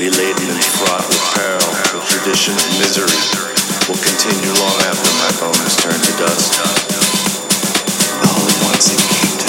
elated and fraught with peril, the tradition of misery, will continue long after my bones turn to dust. All at once it came to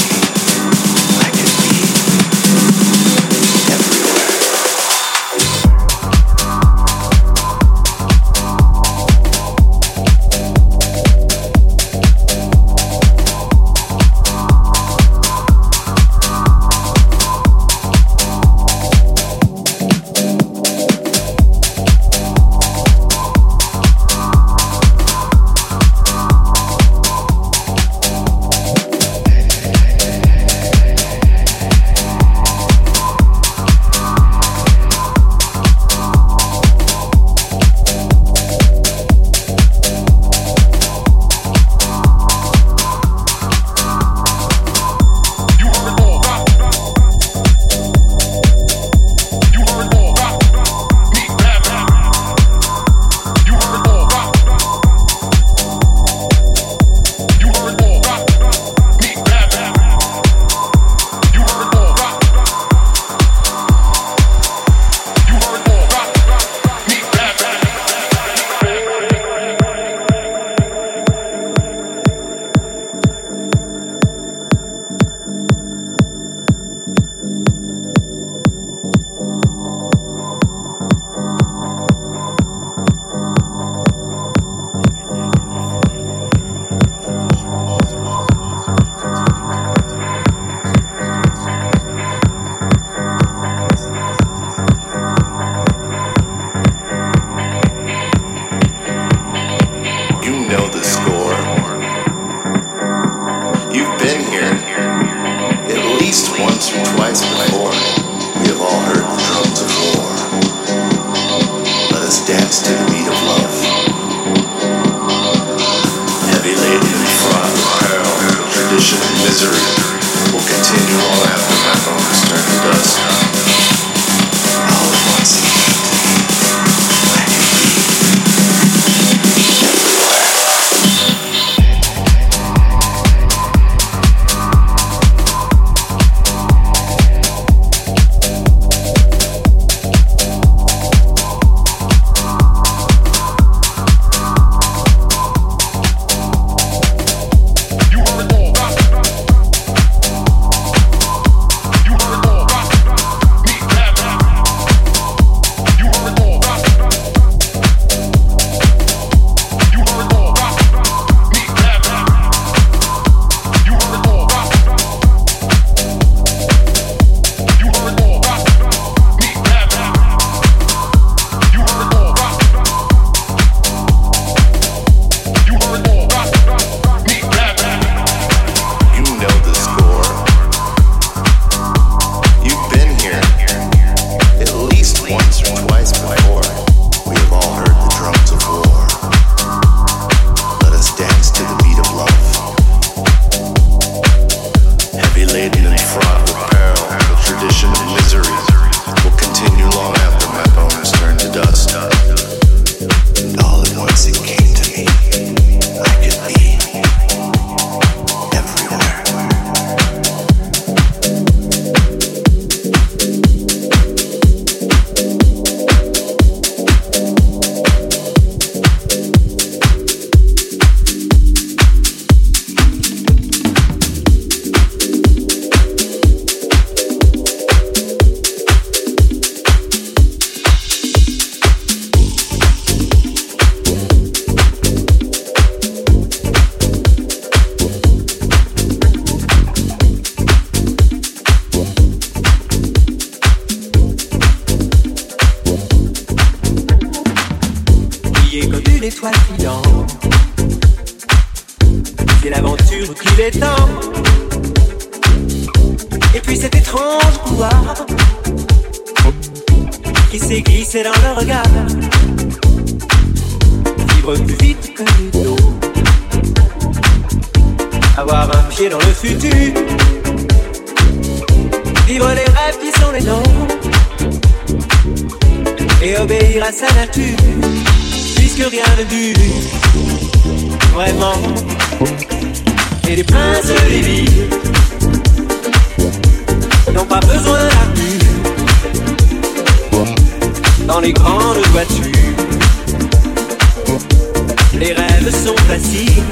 facile.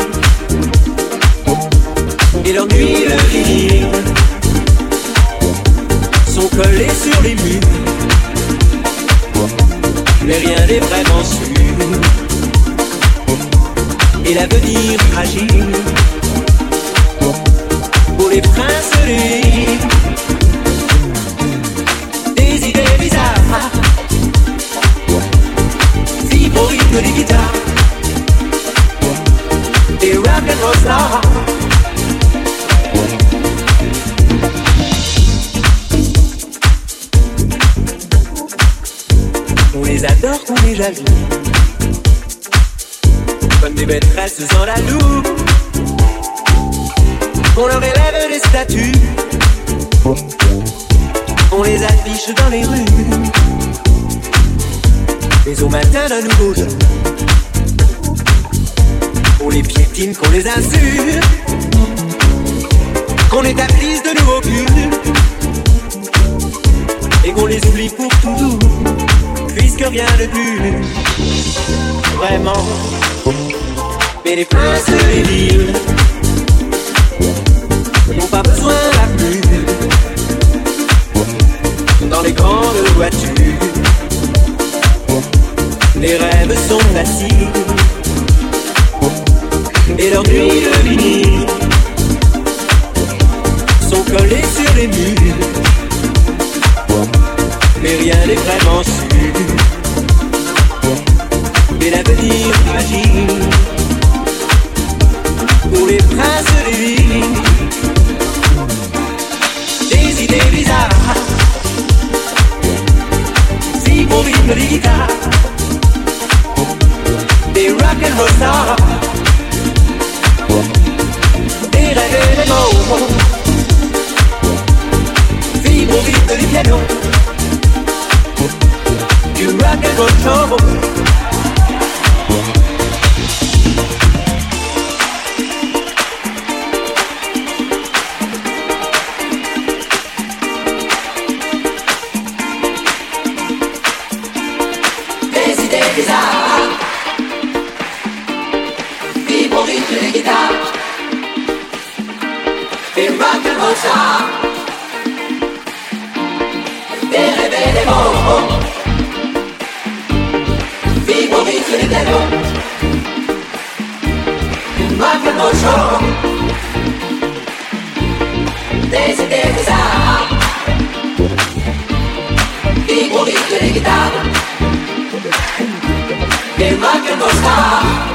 Et leurs nuits de vinyle sont collés sur les murs. Mais rien n'est vraiment sûr. Et l'avenir fragile pour les princes libres. Des idées bizarres vivre au rythme des guitares. Rock and. On les adore, on les jaloux. Comme des maîtresses dans la loupe. On leur élève des statues. On les affiche dans les rues. Mais au matin d'un nouveau jour, on les piétine, qu'on les insulte, qu'on établisse de nouveaux cultes, et qu'on les oublie pour toujours, puisque rien de plus, vraiment. Mais les princes des villes n'ont pas besoin la pluie dans les grandes voitures. Les rêves sont faciles et leurs nuits de vinyle sont collées sur les murs. Mais rien n'est vraiment sûr. Et l'avenir fragile pour les princes des villes. Des idées bizarres vivent au rythme des guitares des rock and roll stars, du rock and roll show. Rythme des pianos Du rock and roll show Des idées bizarres Vivre au rythme des guitares Des rock and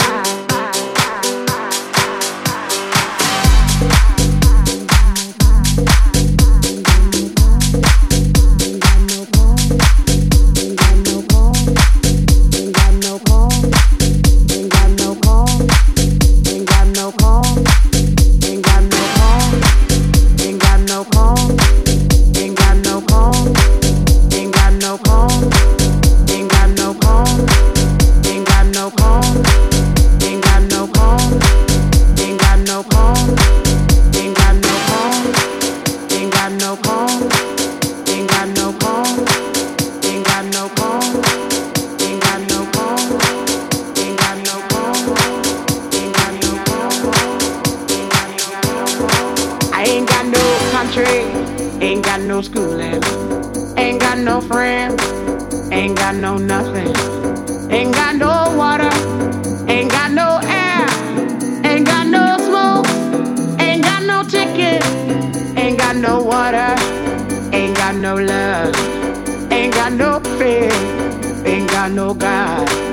got no nothing. Ain't got no water. Ain't got no air. Ain't got no smoke. Ain't got no ticket. Ain't got no water. Ain't got no love. Ain't got no fear. Ain't got no God.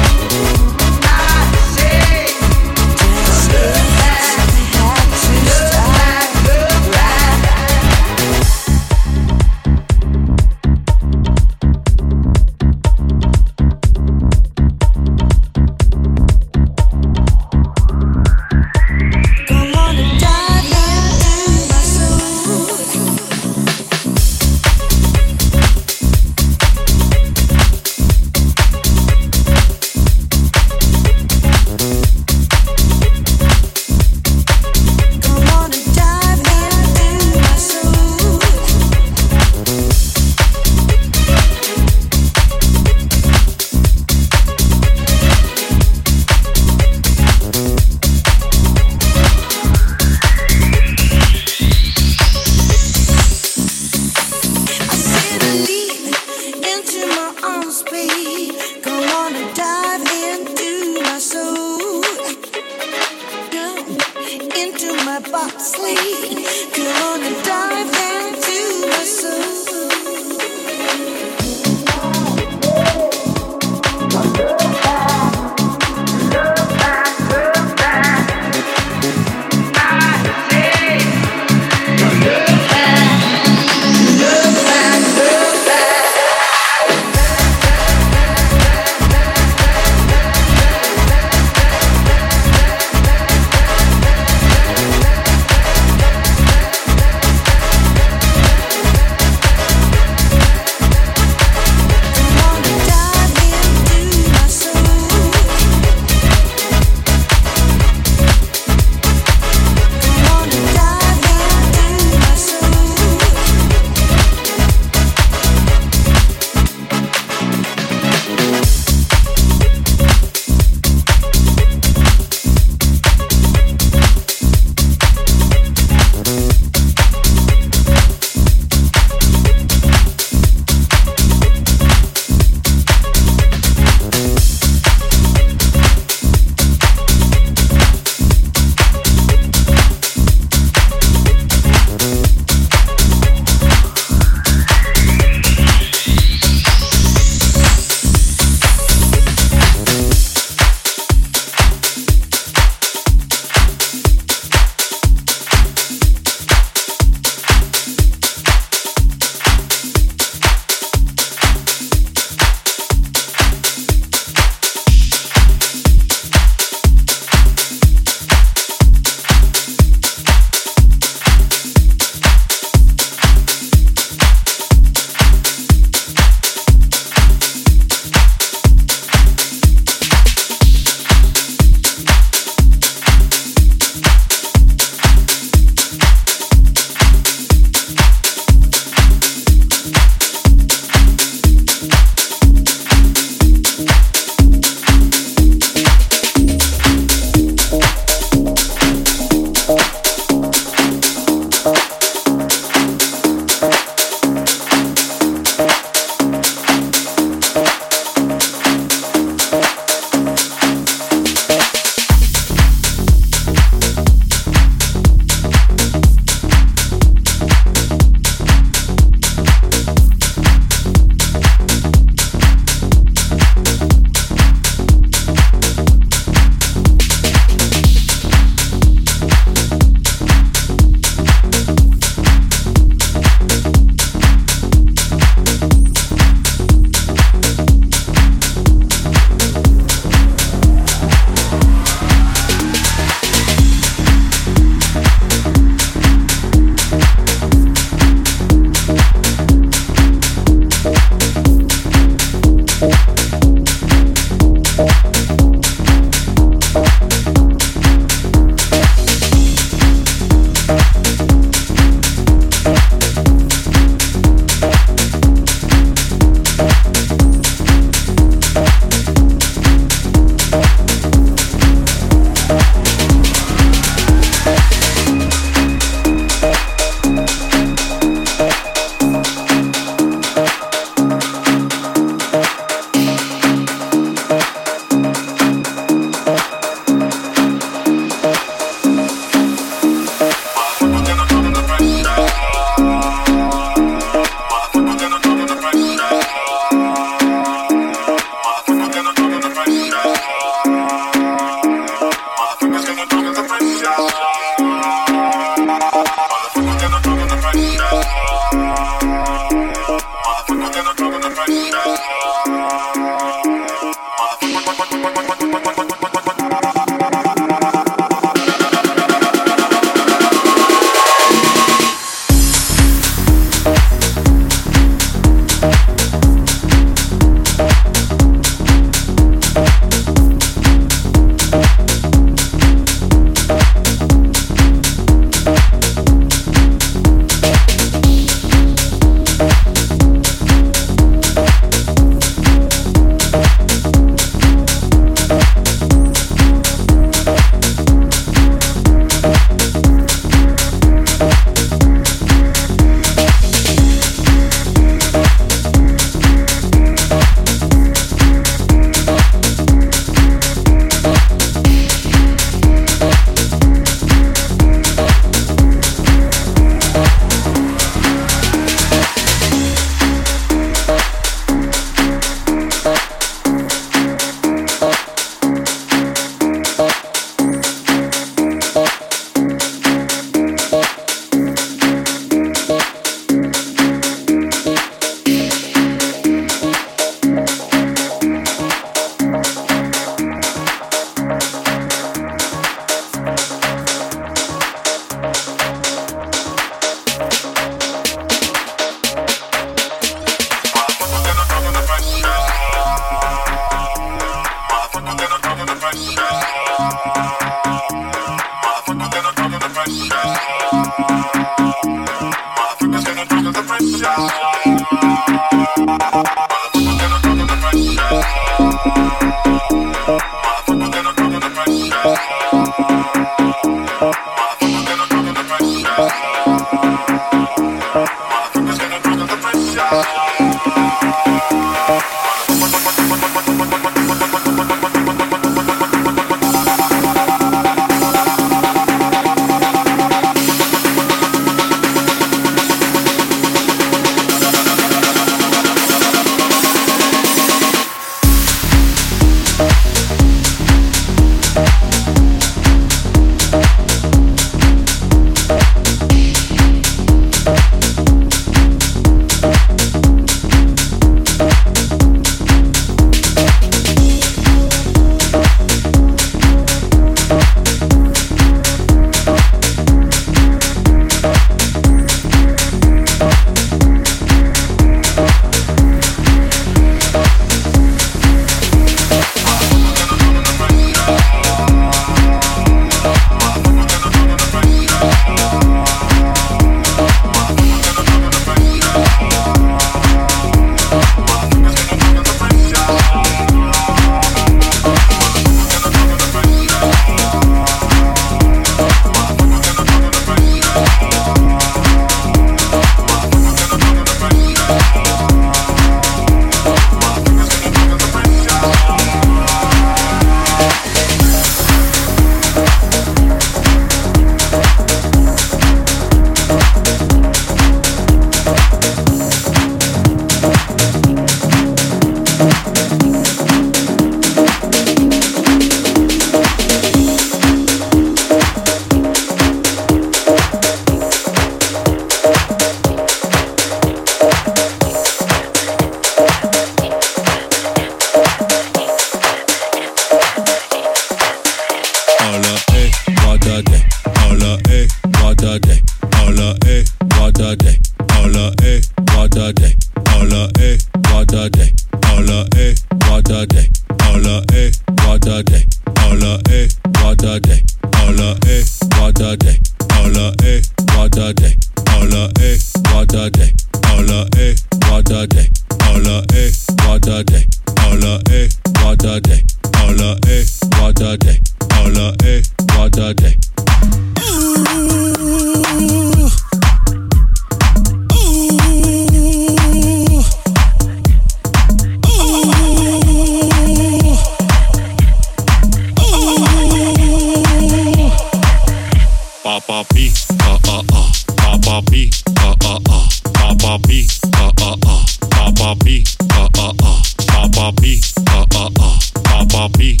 Papa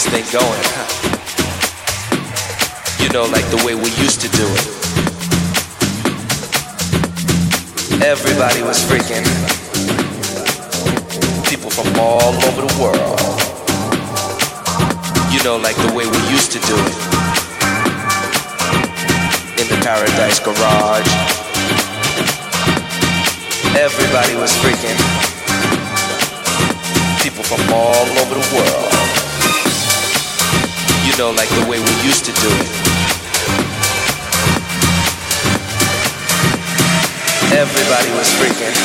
this thing going. You know, like the way we used to do it. Everybody was freaking. freaking.